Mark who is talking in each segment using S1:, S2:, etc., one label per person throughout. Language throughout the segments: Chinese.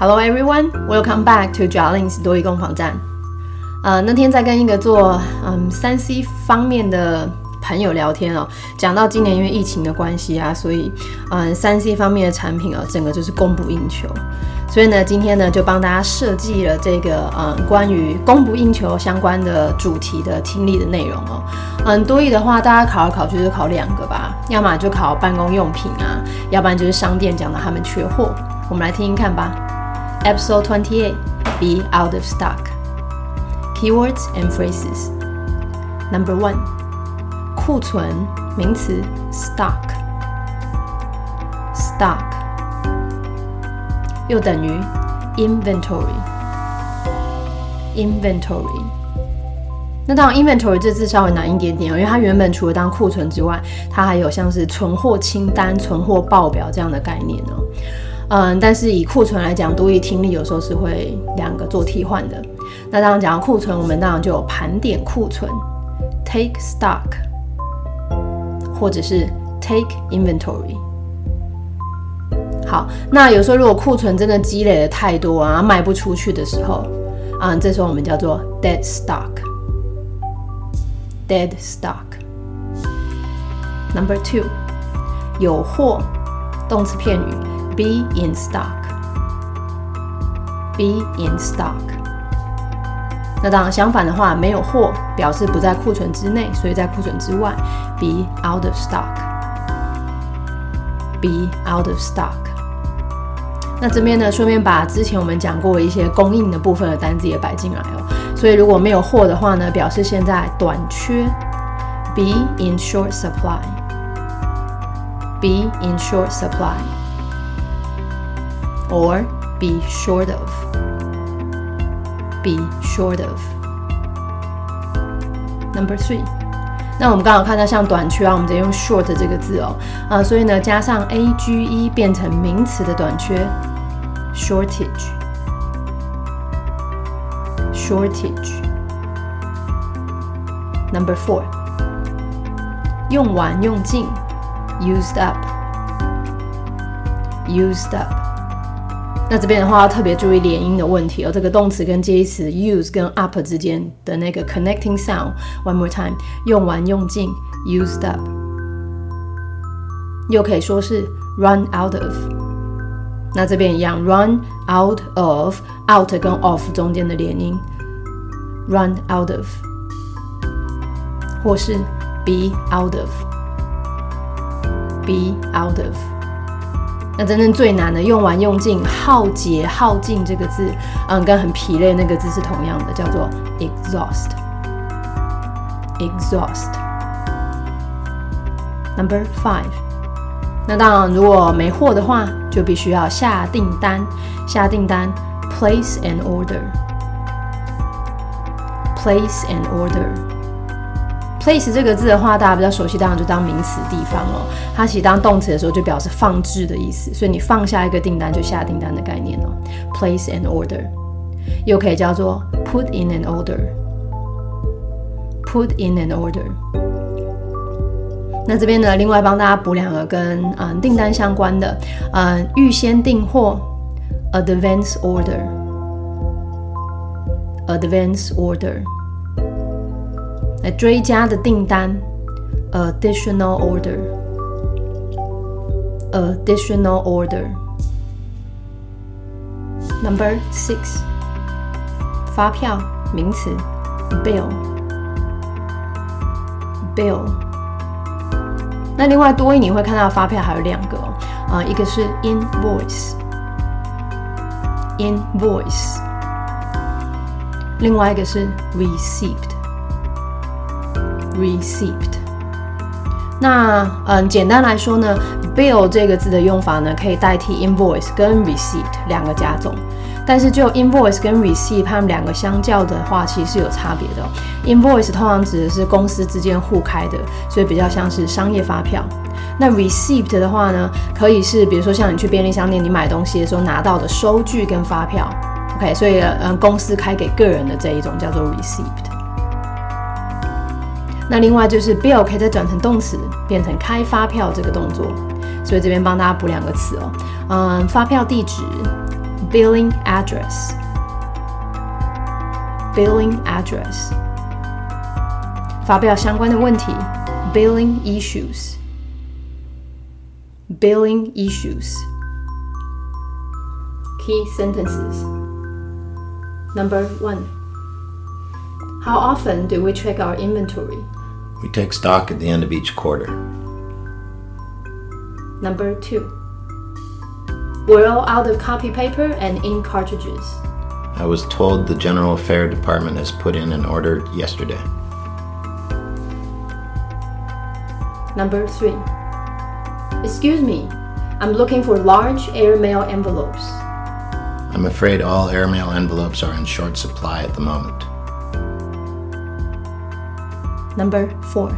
S1: Hello everyone, welcome back to Jalins 多益攻防战。呃，那天在跟一个做嗯三 C 方面的朋友聊天哦，讲到今年因为疫情的关系啊，所以嗯三 C 方面的产品哦，整个就是供不应求。所以呢，今天呢就帮大家设计了这个嗯关于供不应求相关的主题的听力的内容哦。嗯，多益的话，大家考来考去就考两个吧，要么就考办公用品啊，要不然就是商店讲到他们缺货。我们来听听看吧。Episode Twenty Eight: Be Out of Stock. Keywords and phrases. Number one. 库存名词 stock. Stock 又等于 inventory. Inventory. 那当然，inventory 这字稍微难一点点哦，因为它原本除了当库存之外，它还有像是存货清单、存货报表这样的概念哦。 嗯，但是以库存来讲，多益听力有时候是会两个做替换的。那当然讲到库存，我们当然就有盘点库存，take stock，或者是 take inventory。好，那有时候如果库存真的积累的太多啊，卖不出去的时候，啊，这时候我们叫做 dead stock，dead stock。Number two，有货，动词片语。Be in stock. Be in stock. 那当然，相反的话，没有货表示不在库存之内，所以在库存之外。Be out of stock. Be out of stock. 那这边呢，顺便把之前我们讲过一些供应的部分的单子也摆进来哦。所以如果没有货的话呢，表示现在短缺。Be in short supply. Be in short supply. or be short of. Be short of. Number three. 那我们刚好看到像短缺啊，我们直接用 short 这个字哦，啊，所以呢加上 a g e 变成名词的短缺，shortage。shortage。Number four. 用完用尽，used up。used up。 那这边的话要特别注意连音的问题哦，这个动词跟介词 use 跟 up 之间的那个 connecting sound。One more time，用完用尽，used up。又可以说是 run out of。那这边一样，run out of，out 跟 of 中间的连音，run out of，或是 be out of，be out of。那真正最难的，用完用尽，耗竭耗尽这个字，嗯，跟很疲累那个字是同样的，叫做 exhaust。exhaust。Number five。那当然，如果没货的话，就必须要下订单。下订单，place an order。place an order。Place 这个字的话，大家比较熟悉，当然就当名词地方哦。它其实当动词的时候，就表示放置的意思。所以你放下一个订单，就下订单的概念哦。Place an order，又可以叫做 put in an order。Put in an order。那这边呢，另外帮大家补两个跟嗯订单相关的，嗯预先订货，advance order。Advance order。追加的订单，additional order，additional order。Number six，发票名词，bill，bill。那另外多一你会看到发票还有两个啊，一个是 invoice，invoice，另外一个是 receipt。Receipt。那嗯，简单来说呢，bill 这个字的用法呢，可以代替 invoice 跟 receipt 两个加种。但是就 invoice 跟 receipt 它们两个相较的话，其实是有差别的。invoice 通常指的是公司之间互开的，所以比较像是商业发票。那 receipt 的话呢，可以是比如说像你去便利商店你买东西的时候拿到的收据跟发票。OK，所以嗯，公司开给个人的这一种叫做 receipt。那另外就是 bill 可以再转成动词，变成开发票这个动作，所以这边帮大家补两个词哦。嗯，发票地址 billing address. Billing address. 发表相关的问题，billing issues. Billing issues. Key sentences. Number one. How often do we check our inventory?
S2: We take stock at the end of each quarter.
S1: Number two. We're all out of copy paper and ink cartridges.
S2: I was told the General Affair Department has put in an order yesterday.
S1: Number three. Excuse me, I'm looking for large airmail envelopes.
S2: I'm afraid all airmail envelopes are in short supply at the moment.
S1: Number four.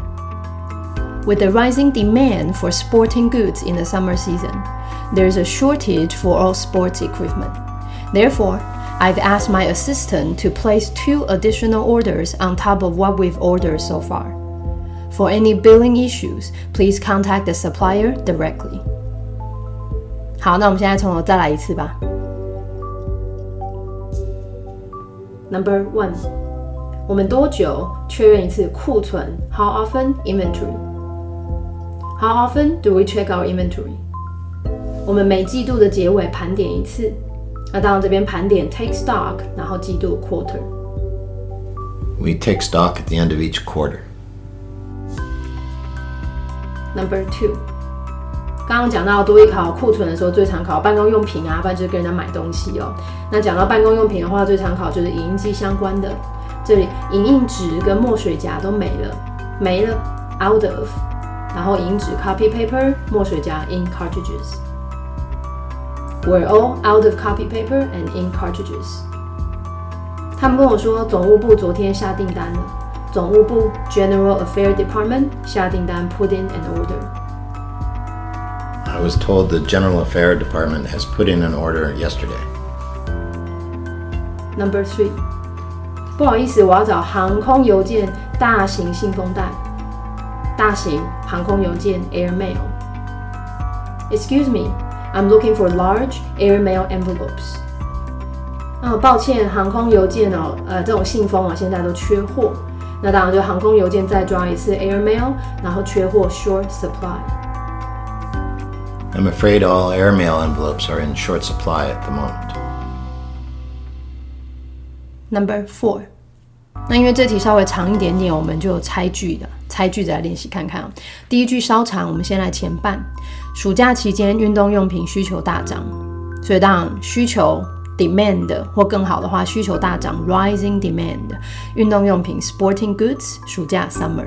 S1: With the rising demand for sporting goods in the summer season, there is a shortage for all sports equipment. Therefore, I've asked my assistant to place two additional orders on top of what we've ordered so far. For any billing issues, please contact the supplier directly. 好，那我们现在从头再来一次吧。Number one， 我们多久确认一次库存？How often inventory? How often do we check our inventory? 我们每季度的结尾盘点一次。那当然这边盘点 take stock，然后季度 quarter。
S2: We take stock at the end of each quarter.
S1: Number two，刚刚讲到多一考库存的时候，最常考办公用品啊，不然就是跟人家买东西哦。那讲到办公用品的话，最常考就是影印机相关的。这里影印纸跟墨水夹都没了，没了，out of。然后影印纸 copy paper，墨水夹 ink cartridges。We're all out of copy paper and ink cartridges。他们跟我说，总务部昨天下订单了。总务部 General Affair Department 下订单 put in an order。
S2: I was told the General Affair Department has put in an order yesterday.
S1: Number three， 不好意思，我要找航空邮件大型信封袋，大型航空邮件 airmail。Excuse me, I'm looking for large airmail envelopes。啊，抱歉，航空邮件哦，呃，这种信封哦，现在都缺货。那当然就航空邮件再抓一次 airmail，然后缺货 short supply。
S2: I'm afraid all airmail envelopes are in short supply at the moment.
S1: Number four，那因为这题稍微长一点点，我们就有猜句的，猜句子来练习看看啊。第一句稍长，我们先来前半。暑假期间，运动用品需求大涨，所以当然需求 demand 或更好的话，需求大涨 rising demand。运动用品 sporting goods，暑假 summer。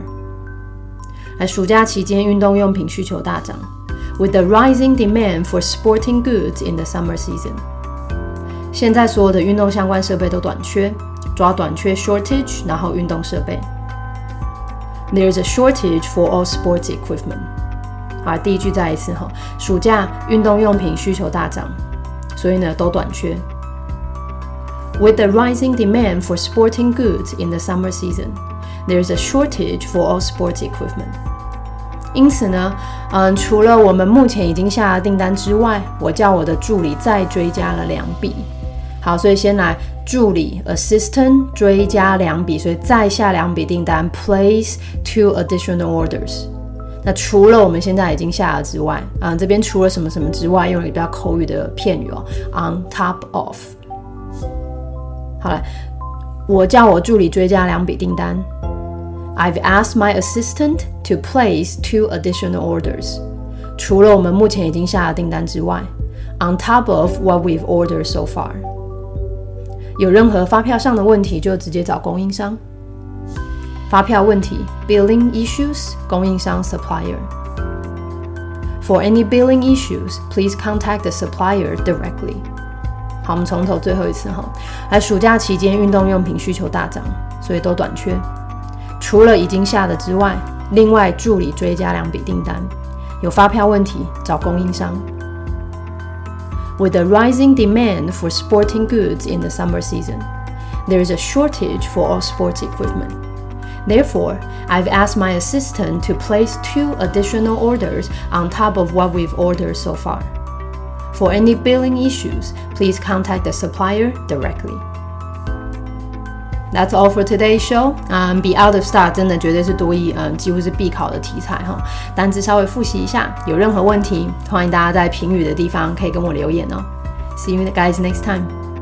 S1: 来，暑假期间运动用品需求大涨，with the rising demand for sporting goods in the summer season。现在所有的运动相关设备都短缺，抓短缺 shortage，然后运动设备。There is a shortage for all sports equipment。好，第一句再一次哈，暑假运动用品需求大涨，所以呢都短缺。With the rising demand for sporting goods in the summer season, there is a shortage for all sports equipment. 因此呢，嗯，除了我们目前已经下了订单之外，我叫我的助理再追加了两笔。好，所以先来助理 assistant 追加两笔，所以再下两笔订单，place two additional orders。那除了我们现在已经下了之外，啊，这边除了什么什么之外，用了一个比较口语的片语哦，on top of。好了，我叫我助理追加两笔订单。I've asked my assistant to place two additional orders。除了我们目前已经下了订单之外，on top of what we've ordered so far。有任何发票上的问题，就直接找供应商。发票问题 （billing issues），供应商 （supplier）。For any billing issues, please contact the supplier directly。好，我们从头最后一次哈。来，暑假期间运动用品需求大涨，所以都短缺。除了已经下的之外，另外助理追加两笔订单。有发票问题，找供应商。With the rising demand for sporting goods in the summer season, there is a shortage for all sports equipment. Therefore, I've asked my assistant to place two additional orders on top of what we've ordered so far. For For any billing issues, please contact the supplier directly. That's all for today's show. 嗯、，be out of star 真的绝对是多义，嗯，几乎是必考的题材哈。单词稍微复习一下，有任何问题，欢迎大家在评语的地方可以跟我留言哦。See you guys next time.